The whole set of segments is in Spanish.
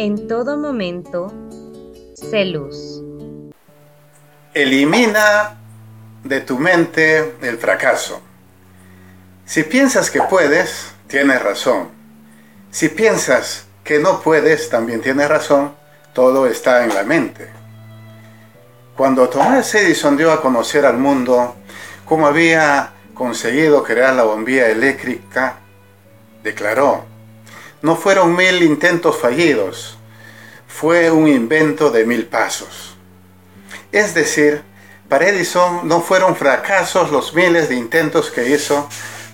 en todo momento, sé luz. Elimina de tu mente el fracaso. Si piensas que puedes, tienes razón. Si piensas que no puedes, también tienes razón. Todo está en la mente. Cuando Thomas Edison dio a conocer al mundo cómo había conseguido crear la bombilla eléctrica, declaró, no fueron mil intentos fallidos, fue un invento de mil pasos. Es decir, para Edison no fueron fracasos los miles de intentos que hizo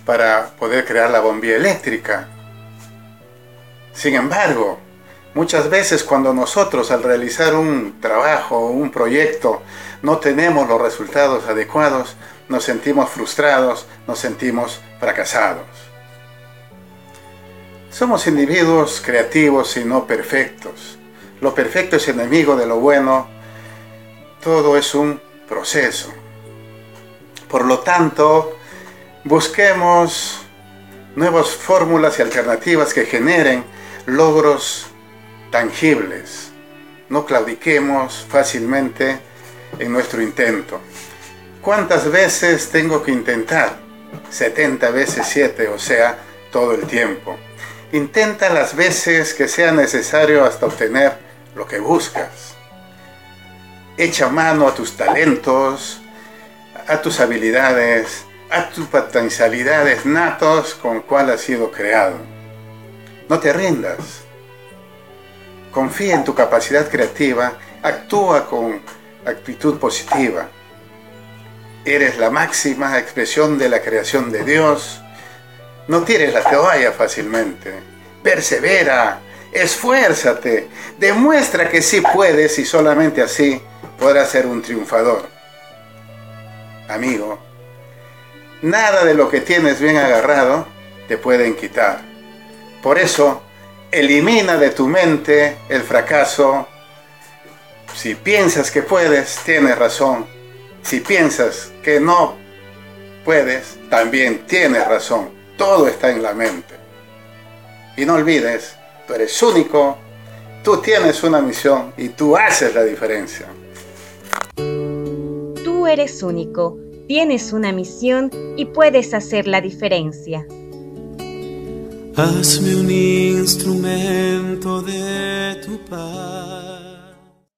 para poder crear la bombilla eléctrica. Sin embargo, muchas veces cuando nosotros al realizar un trabajo o un proyecto no tenemos los resultados adecuados, nos sentimos frustrados, nos sentimos fracasados. Somos individuos creativos y no perfectos. Lo perfecto es enemigo de lo bueno. Todo es un proceso. Por lo tanto, busquemos nuevas fórmulas y alternativas que generen logros tangibles. No claudiquemos fácilmente en nuestro intento. ¿Cuántas veces tengo que intentar? 70 veces 7, o sea, todo el tiempo. Intenta las veces que sea necesario hasta obtener lo que buscas. Echa mano a tus talentos, a tus habilidades, a tus potencialidades natos con cual has sido creado. No te rindas. Confía en tu capacidad creativa, actúa con actitud positiva. Eres la máxima expresión de la creación de Dios no tires la toalla fácilmente. Persevera, esfuérzate, demuestra que sí puedes y solamente así podrás ser un triunfador. Amigo, nada de lo que tienes bien agarrado te pueden quitar. Por eso, elimina de tu mente el fracaso. Si piensas que puedes, tienes razón. Si piensas que no puedes, también tienes razón. Todo está en la mente. Y no olvides, tú eres único, tú tienes una misión y tú haces la diferencia. Tú eres único, tienes una misión y puedes hacer la diferencia. Hazme un instrumento de tu paz.